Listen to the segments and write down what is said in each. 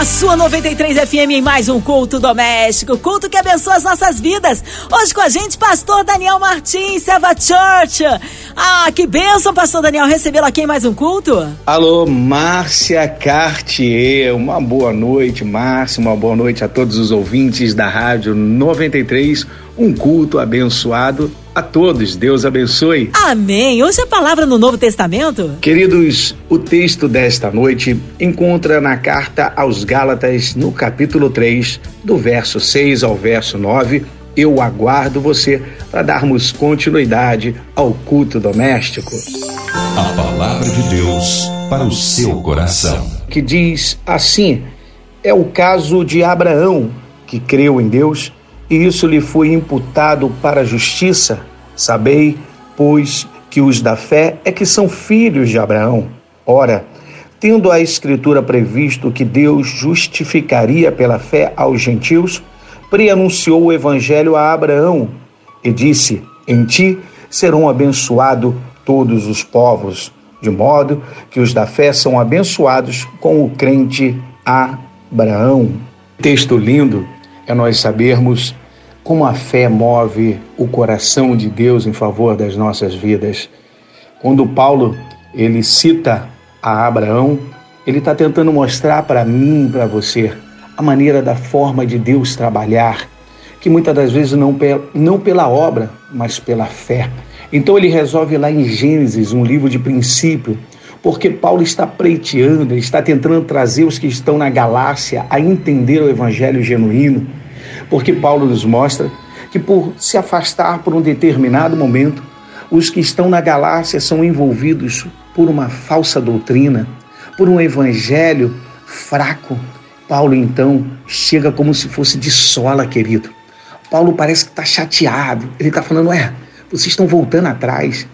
A sua 93 FM em mais um culto doméstico, culto que abençoa as nossas vidas. Hoje com a gente, pastor Daniel Martins, Seva Church. Ah, que bênção, pastor Daniel, recebê-lo aqui em mais um culto. Alô, Márcia Cartier, uma boa noite, Márcia, uma boa noite a todos os ouvintes da Rádio 93, um culto abençoado a todos. Deus abençoe. Amém. Hoje a palavra no Novo Testamento? Queridos, o texto desta noite encontra na carta aos Gálatas, no capítulo 3, do verso 6 ao verso 9. Eu aguardo você para darmos continuidade ao culto doméstico. A palavra de Deus para o seu coração. Que diz assim: é o caso de Abraão, que creu em Deus e isso lhe foi imputado para a justiça. Sabei, pois, que os da fé é que são filhos de Abraão. Ora, tendo a Escritura previsto que Deus justificaria pela fé aos gentios, preanunciou o Evangelho a Abraão e disse: Em ti serão abençoados todos os povos, de modo que os da fé são abençoados com o crente Abraão. Texto lindo é nós sabermos como a fé move o coração de Deus em favor das nossas vidas. Quando Paulo ele cita a Abraão, ele está tentando mostrar para mim, para você, a maneira da forma de Deus trabalhar, que muitas das vezes não, não pela obra, mas pela fé. Então ele resolve lá em Gênesis, um livro de princípio, porque Paulo está preiteando, está tentando trazer os que estão na Galácia a entender o evangelho genuíno porque Paulo nos mostra que por se afastar por um determinado momento, os que estão na Galácia são envolvidos por uma falsa doutrina, por um evangelho fraco. Paulo então chega como se fosse de sola, querido. Paulo parece que está chateado. Ele está falando: é, vocês estão voltando atrás.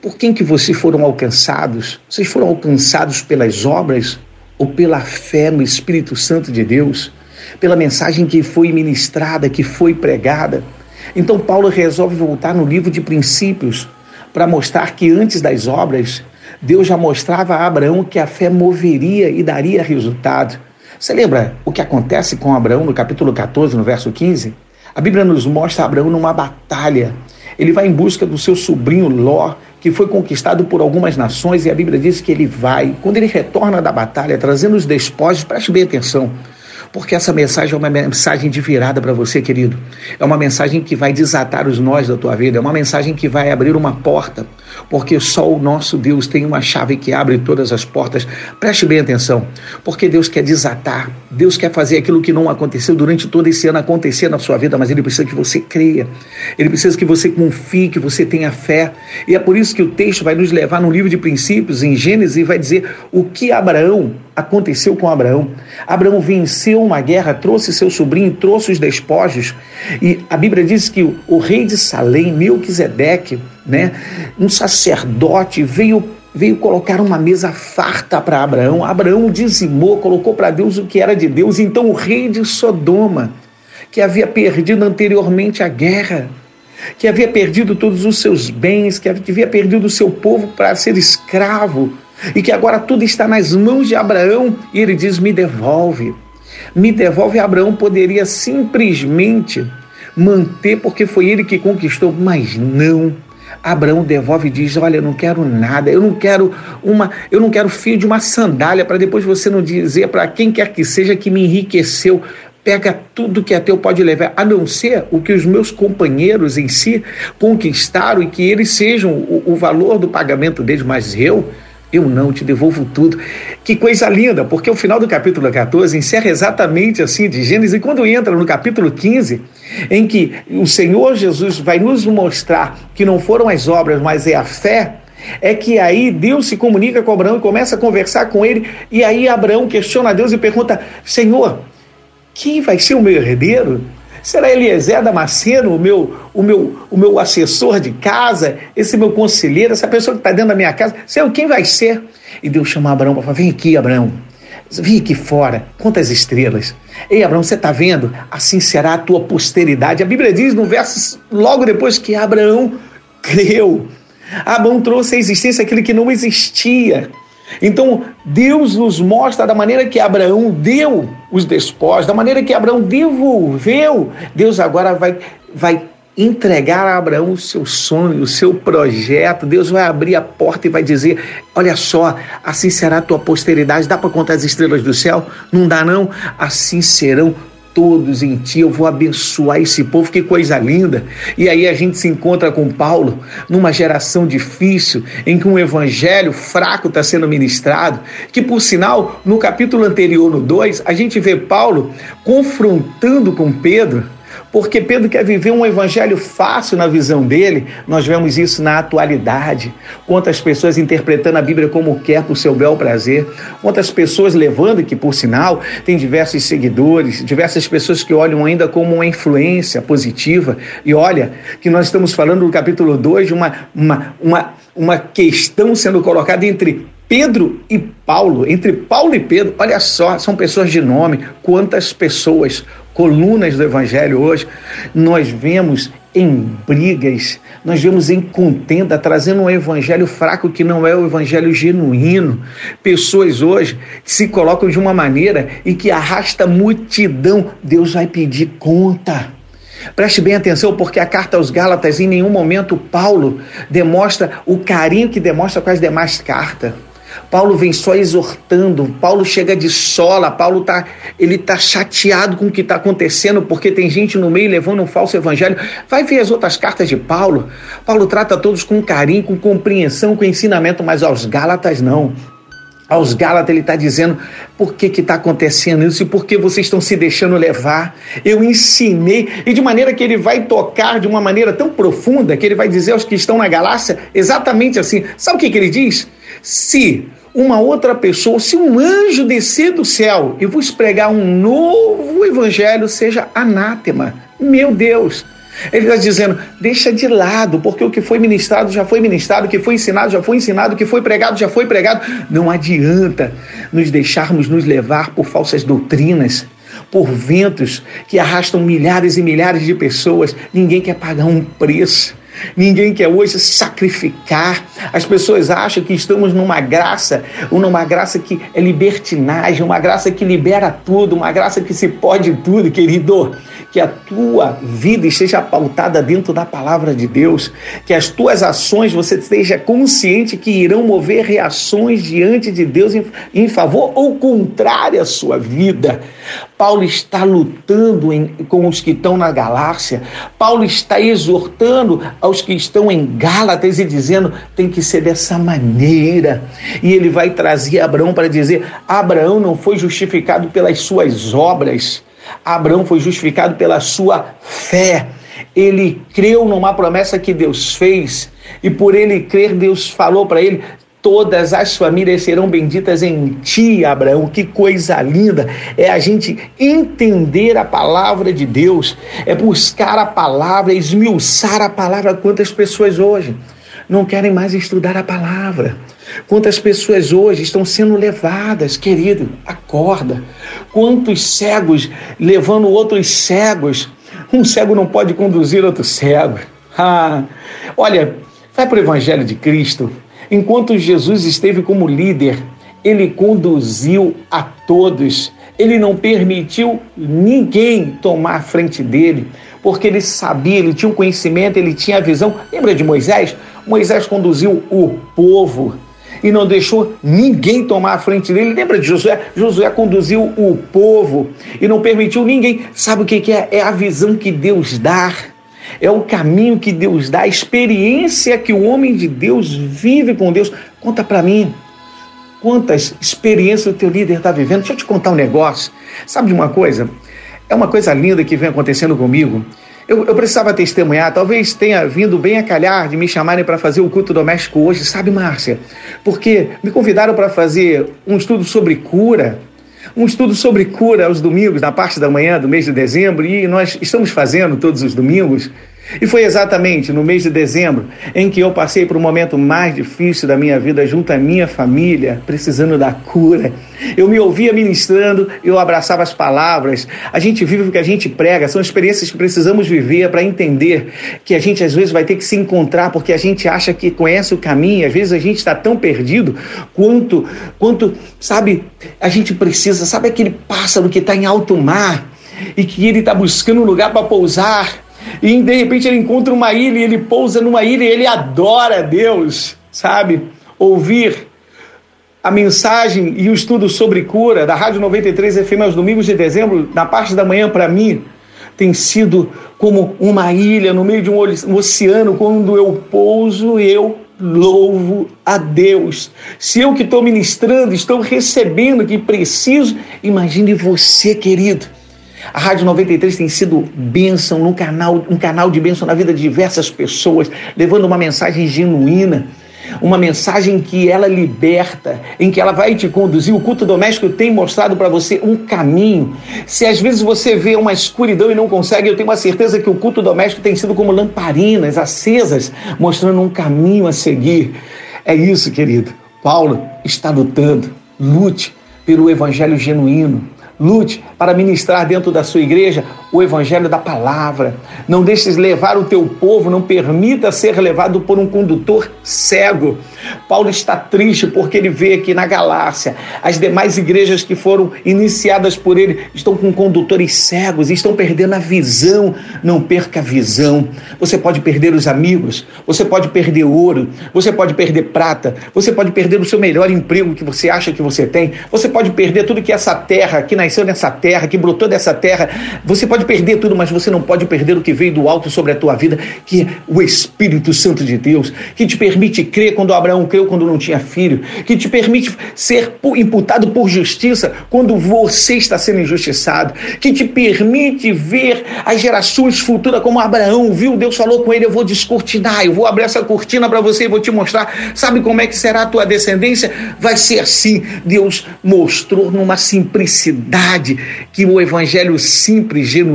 Por quem que vocês foram alcançados? Vocês foram alcançados pelas obras ou pela fé no Espírito Santo de Deus? Pela mensagem que foi ministrada, que foi pregada. Então, Paulo resolve voltar no livro de Princípios para mostrar que antes das obras, Deus já mostrava a Abraão que a fé moveria e daria resultado. Você lembra o que acontece com Abraão no capítulo 14, no verso 15? A Bíblia nos mostra Abraão numa batalha. Ele vai em busca do seu sobrinho Ló, que foi conquistado por algumas nações, e a Bíblia diz que ele vai. Quando ele retorna da batalha, trazendo os despojos, preste bem atenção porque essa mensagem é uma mensagem de virada para você, querido. É uma mensagem que vai desatar os nós da tua vida, é uma mensagem que vai abrir uma porta, porque só o nosso Deus tem uma chave que abre todas as portas. Preste bem atenção, porque Deus quer desatar, Deus quer fazer aquilo que não aconteceu durante todo esse ano acontecer na sua vida, mas Ele precisa que você creia, Ele precisa que você confie, que você tenha fé. E é por isso que o texto vai nos levar no livro de princípios, em Gênesis, e vai dizer o que Abraão aconteceu com Abraão. Abraão venceu uma guerra, trouxe seu sobrinho, trouxe os despojos. E a Bíblia diz que o, rei de Salém, Melquisedeque, né, um sacerdote, veio veio colocar uma mesa farta para Abraão. Abraão dizimou, colocou para Deus o que era de Deus. Então o rei de Sodoma, que havia perdido anteriormente a guerra, que havia perdido todos os seus bens, que havia perdido o seu povo para ser escravo, e que agora tudo está nas mãos de Abraão, e ele diz: Me devolve. Me devolve. Abraão poderia simplesmente manter, porque foi ele que conquistou, mas não. Abraão devolve e diz: Olha, eu não quero nada, eu não quero uma, eu não quero fio de uma sandália para depois você não dizer para quem quer que seja que me enriqueceu. Pega tudo que é teu, pode levar, a não ser o que os meus companheiros em si conquistaram e que eles sejam o, o valor do pagamento deles, mas eu eu não te devolvo tudo. Que coisa linda, porque o final do capítulo 14 encerra exatamente assim de Gênesis, e quando entra no capítulo 15, em que o Senhor Jesus vai nos mostrar que não foram as obras, mas é a fé, é que aí Deus se comunica com Abraão e começa a conversar com ele, e aí Abraão questiona Deus e pergunta: Senhor, quem vai ser o meu herdeiro? Será Eliezer Damasceno, o meu, o, meu, o meu assessor de casa, esse meu conselheiro, essa pessoa que está dentro da minha casa? Senhor, quem vai ser? E Deus chama Abraão para falar: vem aqui, Abraão. Vi aqui fora, quantas estrelas. Ei, Abraão, você está vendo? Assim será a tua posteridade. A Bíblia diz no verso, logo depois que Abraão creu. Abraão trouxe à existência aquilo que não existia. Então, Deus nos mostra da maneira que Abraão deu os despojos, da maneira que Abraão devolveu. Deus agora vai, vai entregar a Abraão o seu sonho, o seu projeto. Deus vai abrir a porta e vai dizer: Olha só, assim será a tua posteridade. Dá para contar as estrelas do céu? Não dá, não? Assim serão todos em ti, eu vou abençoar esse povo, que coisa linda. E aí a gente se encontra com Paulo numa geração difícil, em que um evangelho fraco está sendo ministrado, que por sinal, no capítulo anterior, no 2, a gente vê Paulo confrontando com Pedro porque Pedro quer viver um evangelho fácil na visão dele. Nós vemos isso na atualidade. Quantas pessoas interpretando a Bíblia como quer por seu bel prazer. Quantas pessoas levando, que por sinal tem diversos seguidores, diversas pessoas que olham ainda como uma influência positiva. E olha, que nós estamos falando no capítulo 2 de uma, uma, uma, uma questão sendo colocada entre Pedro e Paulo, entre Paulo e Pedro, olha só, são pessoas de nome. Quantas pessoas colunas do Evangelho hoje, nós vemos em brigas, nós vemos em contenda, trazendo um evangelho fraco que não é o evangelho genuíno. Pessoas hoje se colocam de uma maneira e que arrasta multidão. Deus vai pedir conta. Preste bem atenção, porque a carta aos Gálatas, em nenhum momento, Paulo demonstra o carinho que demonstra com as demais cartas. Paulo vem só exortando, Paulo chega de sola, Paulo tá, ele tá chateado com o que está acontecendo, porque tem gente no meio levando um falso evangelho. Vai ver as outras cartas de Paulo. Paulo trata todos com carinho, com compreensão, com ensinamento, mas aos Gálatas não. Aos Gálatas ele está dizendo por que está acontecendo isso e por que vocês estão se deixando levar. Eu ensinei, e de maneira que ele vai tocar de uma maneira tão profunda que ele vai dizer aos que estão na galáxia exatamente assim. Sabe o que, que ele diz? Se uma outra pessoa, se um anjo descer do céu e vos pregar um novo evangelho, seja anátema. Meu Deus! Ele está dizendo, deixa de lado, porque o que foi ministrado já foi ministrado, o que foi ensinado já foi ensinado, o que foi pregado já foi pregado. Não adianta nos deixarmos nos levar por falsas doutrinas, por ventos que arrastam milhares e milhares de pessoas. Ninguém quer pagar um preço. Ninguém quer hoje sacrificar. As pessoas acham que estamos numa graça, numa graça que é libertinagem, uma graça que libera tudo, uma graça que se pode tudo, querido que a tua vida esteja pautada dentro da palavra de Deus, que as tuas ações você esteja consciente que irão mover reações diante de Deus em, em favor ou contrário à sua vida. Paulo está lutando em, com os que estão na galáxia, Paulo está exortando aos que estão em Gálatas e dizendo tem que ser dessa maneira. E ele vai trazer Abraão para dizer: Abraão não foi justificado pelas suas obras Abraão foi justificado pela sua fé. Ele creu numa promessa que Deus fez, e por ele crer, Deus falou para ele: Todas as famílias serão benditas em ti, Abraão. Que coisa linda! É a gente entender a palavra de Deus, é buscar a palavra, esmiuçar a palavra. Quantas pessoas hoje não querem mais estudar a palavra? Quantas pessoas hoje estão sendo levadas, querido, acorda. Quantos cegos levando outros cegos. Um cego não pode conduzir outro cego. Ah, olha, vai para o Evangelho de Cristo. Enquanto Jesus esteve como líder, ele conduziu a todos. Ele não permitiu ninguém tomar a frente dele, porque ele sabia, ele tinha o um conhecimento, ele tinha a visão. Lembra de Moisés? Moisés conduziu o povo e não deixou ninguém tomar a frente dele. Lembra de Josué? Josué conduziu o povo e não permitiu ninguém. Sabe o que é? É a visão que Deus dá. É o caminho que Deus dá, a experiência que o homem de Deus vive com Deus. Conta para mim. Quantas experiências o teu líder está vivendo? Deixa eu te contar um negócio. Sabe de uma coisa? É uma coisa linda que vem acontecendo comigo. Eu, eu, precisava testemunhar, talvez tenha vindo bem a calhar de me chamarem para fazer o culto doméstico hoje, sabe, Márcia? Porque me convidaram para fazer um estudo sobre cura, um estudo sobre cura aos domingos, na parte da manhã do mês de dezembro, e nós estamos fazendo todos os domingos. E foi exatamente no mês de dezembro em que eu passei por um momento mais difícil da minha vida junto à minha família, precisando da cura. Eu me ouvia ministrando, eu abraçava as palavras. A gente vive o que a gente prega, são experiências que precisamos viver para entender que a gente às vezes vai ter que se encontrar porque a gente acha que conhece o caminho, às vezes a gente está tão perdido quanto, quanto, sabe, a gente precisa, sabe aquele pássaro que está em alto mar e que ele está buscando um lugar para pousar e de repente ele encontra uma ilha ele pousa numa ilha ele adora Deus, sabe? Ouvir a mensagem e o estudo sobre cura da Rádio 93 FM aos domingos de dezembro, na parte da manhã, para mim, tem sido como uma ilha no meio de um oceano, quando eu pouso, eu louvo a Deus. Se eu que estou ministrando, estou recebendo que preciso, imagine você, querido a Rádio 93 tem sido bênção no canal, um canal de bênção na vida de diversas pessoas, levando uma mensagem genuína, uma mensagem que ela liberta, em que ela vai te conduzir. O culto doméstico tem mostrado para você um caminho. Se às vezes você vê uma escuridão e não consegue, eu tenho uma certeza que o culto doméstico tem sido como lamparinas acesas, mostrando um caminho a seguir. É isso, querido. Paulo está lutando. Lute pelo evangelho genuíno. Lute para ministrar dentro da sua igreja o evangelho da palavra. Não deixes levar o teu povo, não permita ser levado por um condutor cego. Paulo está triste porque ele vê que na Galácia as demais igrejas que foram iniciadas por ele estão com condutores cegos estão perdendo a visão. Não perca a visão. Você pode perder os amigos, você pode perder ouro, você pode perder prata, você pode perder o seu melhor emprego que você acha que você tem, você pode perder tudo que essa terra que nasceu nessa terra, que brotou dessa terra. Você pode perder tudo, mas você não pode perder o que veio do alto sobre a tua vida, que é o Espírito Santo de Deus, que te permite crer quando Abraão creu quando não tinha filho, que te permite ser imputado por justiça quando você está sendo injustiçado, que te permite ver as gerações futuras como Abraão viu. Deus falou com ele: Eu vou descortinar, eu vou abrir essa cortina para você e vou te mostrar. Sabe como é que será a tua descendência? Vai ser assim. Deus mostrou numa simplicidade que o evangelho simples, genuíno,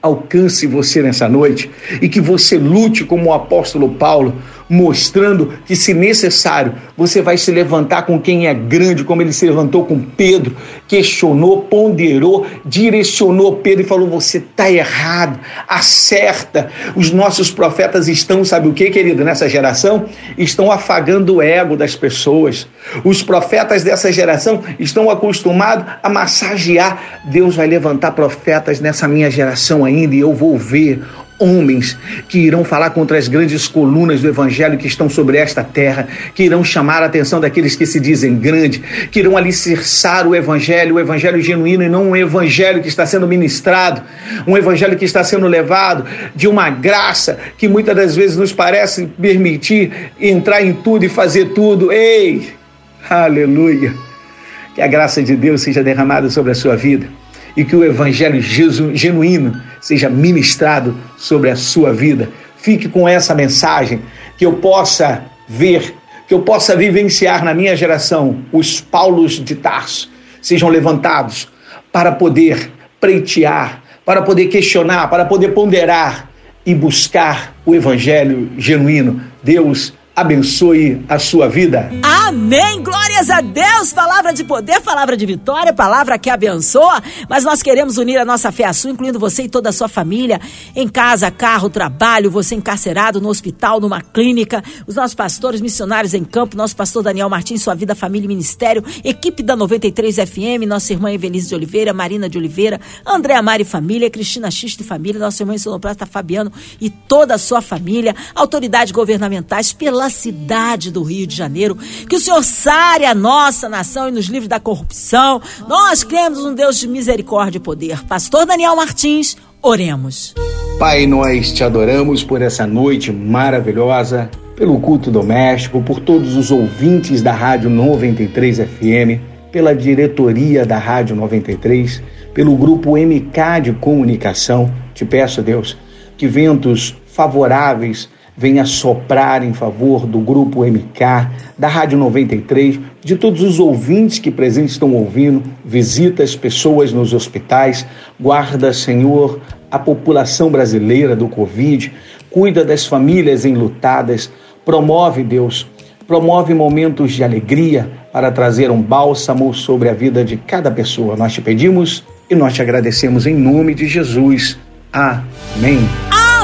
alcance você nessa noite e que você lute como o apóstolo Paulo, mostrando que, se necessário, você vai se levantar com quem é grande, como ele se levantou com Pedro, questionou, ponderou, direcionou Pedro e falou: Você está errado, acerta. Os nossos profetas estão, sabe o que, querido, nessa geração? Estão afagando o ego das pessoas. Os profetas dessa geração estão acostumados a massagear. Deus vai levantar profetas nessa minha geração ainda e eu vou ver homens que irão falar contra as grandes colunas do evangelho que estão sobre esta terra, que irão chamar a atenção daqueles que se dizem grande, que irão alicerçar o evangelho, o evangelho genuíno e não um evangelho que está sendo ministrado, um evangelho que está sendo levado de uma graça que muitas das vezes nos parece permitir entrar em tudo e fazer tudo. Ei! Aleluia! Que a graça de Deus seja derramada sobre a sua vida e que o evangelho genuíno seja ministrado sobre a sua vida. Fique com essa mensagem, que eu possa ver, que eu possa vivenciar na minha geração os Paulos de Tarso sejam levantados para poder preitear, para poder questionar, para poder ponderar e buscar o evangelho genuíno. Deus abençoe a sua vida. Amém. Glórias a Deus. Palavra de poder, palavra de vitória, palavra que abençoa. Mas nós queremos unir a nossa fé à sua, incluindo você e toda a sua família, em casa, carro, trabalho, você encarcerado no hospital, numa clínica, os nossos pastores missionários em campo, nosso pastor Daniel Martins, sua vida, família e ministério, equipe da 93 FM, nossa irmã Evelise de Oliveira, Marina de Oliveira, André Amari família, Cristina Xista e família, nossa irmã Sonoplasta Fabiano e toda a sua família, autoridades governamentais pela pela cidade do Rio de Janeiro. Que o Senhor sare a nossa nação e nos livre da corrupção. Nós cremos um Deus de misericórdia e poder. Pastor Daniel Martins, oremos. Pai, nós te adoramos por essa noite maravilhosa, pelo culto doméstico, por todos os ouvintes da Rádio 93 FM, pela diretoria da Rádio 93, pelo grupo MK de comunicação. Te peço, Deus, que ventos favoráveis venha soprar em favor do Grupo MK, da Rádio 93, de todos os ouvintes que presentes estão ouvindo, visita as pessoas nos hospitais, guarda, Senhor, a população brasileira do Covid, cuida das famílias enlutadas, promove, Deus, promove momentos de alegria para trazer um bálsamo sobre a vida de cada pessoa. Nós te pedimos e nós te agradecemos em nome de Jesus. Amém.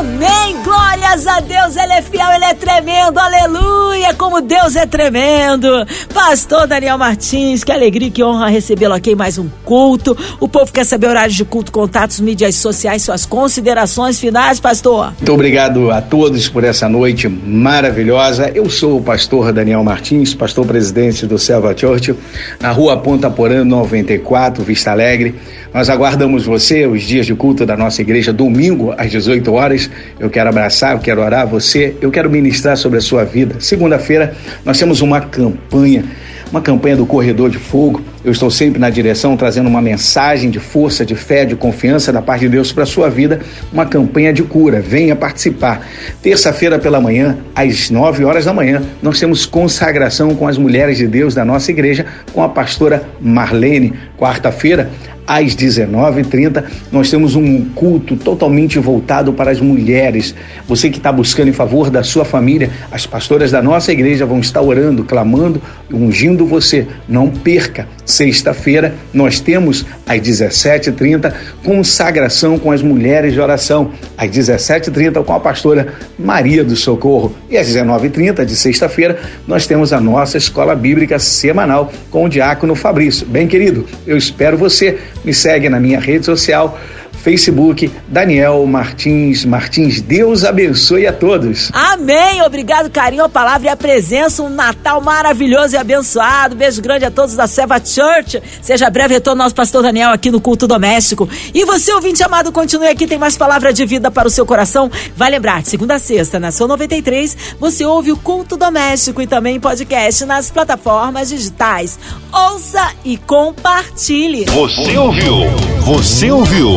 Amém! Glórias a Deus, Ele é fiel, Ele é tremendo, aleluia! Como Deus é tremendo! Pastor Daniel Martins, que alegria, que honra recebê-lo aqui em mais um culto. O povo quer saber horários de culto, contatos, mídias sociais, suas considerações finais, pastor. Muito obrigado a todos por essa noite maravilhosa. Eu sou o pastor Daniel Martins, pastor presidente do Selva Church, na rua Ponta Porã 94, Vista Alegre. Nós aguardamos você os dias de culto da nossa igreja, domingo às 18 horas. Eu quero abraçar, eu quero orar você, eu quero ministrar sobre a sua vida. Segunda-feira nós temos uma campanha, uma campanha do Corredor de Fogo. Eu estou sempre na direção trazendo uma mensagem de força, de fé, de confiança da parte de Deus para a sua vida, uma campanha de cura. Venha participar. Terça-feira pela manhã, às 9 horas da manhã, nós temos consagração com as mulheres de Deus da nossa igreja, com a pastora Marlene. Quarta-feira, às 19h30, nós temos um culto totalmente voltado para as mulheres. Você que está buscando em favor da sua família, as pastoras da nossa igreja vão estar orando, clamando, ungindo você. Não perca. Sexta-feira, nós temos às 17h30 consagração com as mulheres de oração. Às 17h30 com a pastora Maria do Socorro. E às 19h30 de sexta-feira, nós temos a nossa escola bíblica semanal com o diácono Fabrício. Bem, querido, eu espero você. Me segue na minha rede social Facebook, Daniel Martins Martins. Deus abençoe a todos. Amém. Obrigado, carinho, a palavra e a presença. Um Natal maravilhoso e abençoado. Beijo grande a todos da Seva Church. Seja breve retorno nosso pastor Daniel aqui no culto doméstico. E você, ouvinte amado, continue aqui, tem mais palavra de vida para o seu coração. Vai lembrar, de segunda a sexta, na sua 93, você ouve o culto doméstico e também podcast nas plataformas digitais. Ouça e compartilhe. Você ouviu? Você ouviu?